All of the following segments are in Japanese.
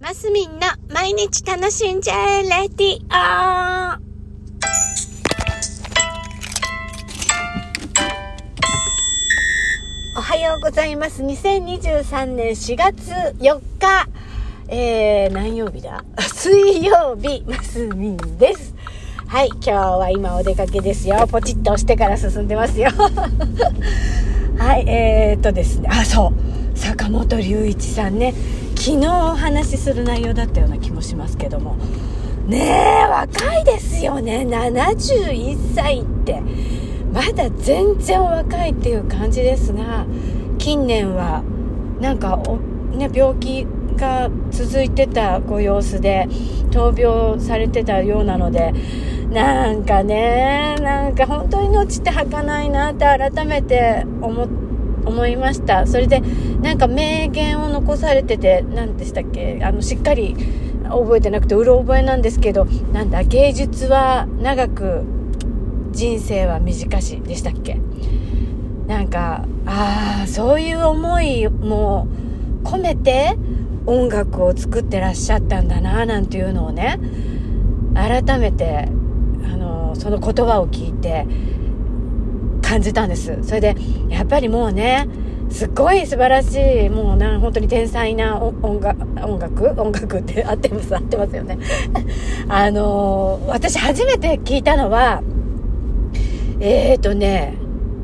マスミンの毎日楽しんじゃえレディオおはようございます。2023年4月4日、えー、何曜日だ？水曜日、マスミンです。はい、今日は今お出かけですよ。ポチッと押してから進んでますよ。はい、えー、っとですね、あ、そう、坂本龍一さんね、昨日お話しする内容だったような気もしますけども、ねえ、若いですよね、71歳って。まだ全然若いっていう感じですが、近年は、なんか、ね、病気が続いてたご様子で、闘病されてたようなので、なんかね、なんか本当に命って儚いなって改めて思っ思いました。それで、なんか名言を残されてて、何でしたっけ？あの、しっかり覚えてなくて、うろ覚えなんですけど、なんだ、芸術は長く、人生は短しでしたっけ？なんか、ああ、そういう思いも込めて音楽を作ってらっしゃったんだな、なんていうのをね、改めてあのその言葉を聞いて感じたんです。それでやっぱりもうねすっごい素晴らしいもうな本当に天才な音楽音楽？音楽って合ってます合ってますよね。あの私初めて聞いたのはえっ、ー、とね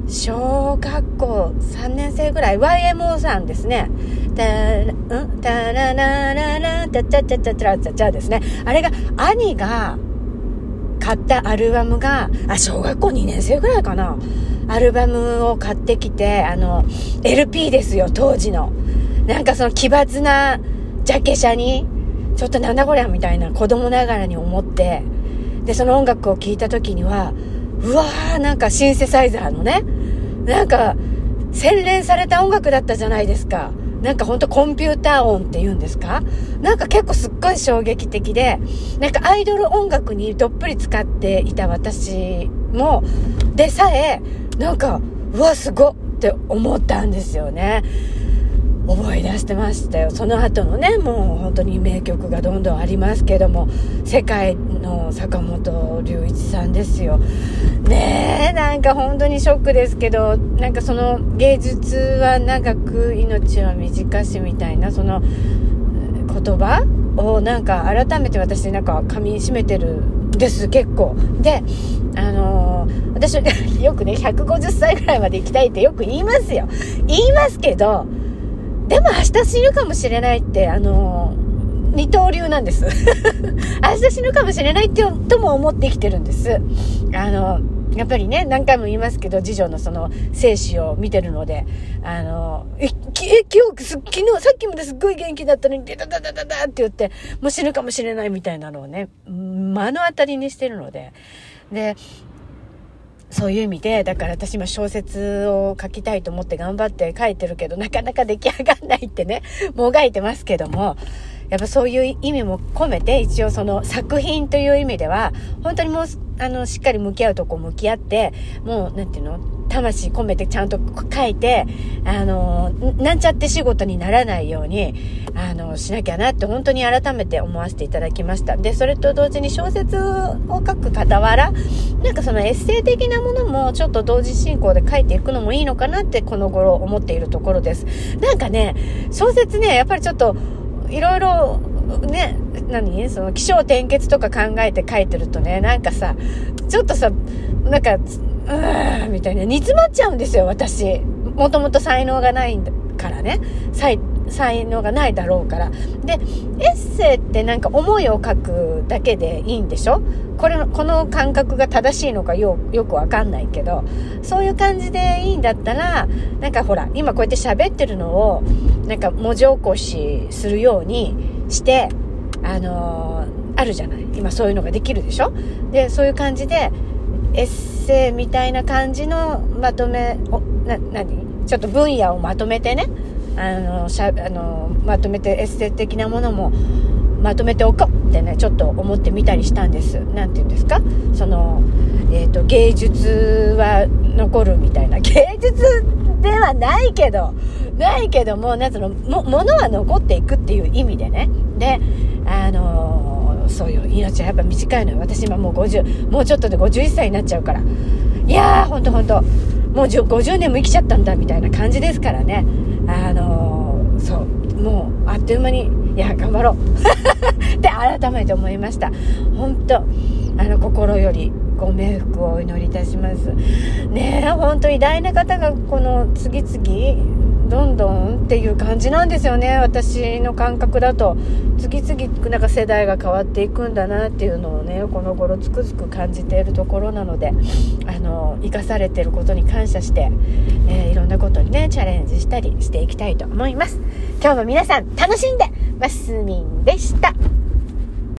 小学校3年生ぐらい YMO さんですね。タラ、ん？タララララ、タチャチャチャチャチャチャですね。あれが、兄が、買ったアルバムが、あ、小学校2年生ぐらいかな。アルバムを買ってきて、あの、LP ですよ、当時の。なんかその奇抜なジャケ写に、ちょっとなんだこりゃみたいな子供ながらに思って、で、その音楽を聴いた時には、うわー、なんかシンセサイザーのね、なんか、洗練された音楽だったじゃないですか。なんかほんとコンピューター音って言うんですか？なんか結構すっごい衝撃的で、なんかアイドル音楽にどっぷり使っていた私も、でさえ、なんか、うわ、すごって思ったんですよね。思い出してましたよ。その後のね、もう本当に名曲がどんどんありますけども、世界の坂本龍一さんですよ。ねえ、なんか本当にショックですけど、なんかその芸術は長く命は短しみたいな、その言葉をなんか改めて私なんか噛み締めてるんです、結構。で、あのー、私 よくね、150歳ぐらいまで生きたいってよく言いますよ。言いますけど、でも明日死ぬかもしれないって、あの、二刀流なんです。明日死ぬかもしれないって、とも思って生きてるんです。あの、やっぱりね、何回も言いますけど、次女のその、生死を見てるので、あのー、え、え、今日、昨日、さっきまですっごい元気だったのに、ダダダダダダって言って、もう死ぬかもしれないみたいなのをね、目の当たりにしてるので、で、そういう意味で、だから私今小説を書きたいと思って頑張って書いてるけど、なかなか出来上がんないってね、もがいてますけども、やっぱそういう意味も込めて、一応その作品という意味では、本当にもう、あの、しっかり向き合うとこ向き合って、もう、何て言うの？魂込めてちゃんと書いて、あの、なんちゃって仕事にならないように、あの、しなきゃなって本当に改めて思わせていただきました。で、それと同時に小説を書く傍ら、なんかそのエッセイ的なものもちょっと同時進行で書いていくのもいいのかなってこの頃思っているところです。なんかね、小説ね、やっぱりちょっと、いろいろ、ね、何？その気象転結とか考えて書いてるとね、なんかさ、ちょっとさ、なんか、うーん、みたいな、煮詰まっちゃうんですよ、私。もともと才能がないからね。才、才能がないだろうから。で、エッセイってなんか思いを書くだけでいいんでしょ？これ、この感覚が正しいのかよ、よくわかんないけど、そういう感じでいいんだったら、なんかほら、今こうやって喋ってるのを、なんか文字起こしするようにして、あのー、あるじゃない？今そういうのができるでしょ？で、そういう感じで、エッセイみたいな感じのまとめ、おな、なにちょっと分野をまとめてね、あの、しゃ、あの、まとめてエッセイ的なものもまとめておこうってね、ちょっと思ってみたりしたんです。なんて言うんですか？その、えっ、ー、と、芸術は残るみたいな。芸術ではないけど、ないけども、なんつうの、も、ものは残っていくっていう意味でね。ねあのそういう命はやっぱ短いのよ。私今もう50もうちょっとで51歳になっちゃうから。いやーほんとほんと。もう50年も生きちゃったんだみたいな感じですからね。あのそう。もうあっという間にいや頑張ろう。って改めて思いました。本当あの心よりご冥福をお祈りいたします。ねえ本当偉大な方がこの次々どんどんっていう感じなんですよね私の感覚だと。次々なんか世代が変わっていくんだなっていうのをねこの頃つくづく感じているところなのであの生かされてることに感謝して、えー、いろんなことにねチャレンジしたりしていきたいと思います。今日も皆さん楽しんでマスミンでした。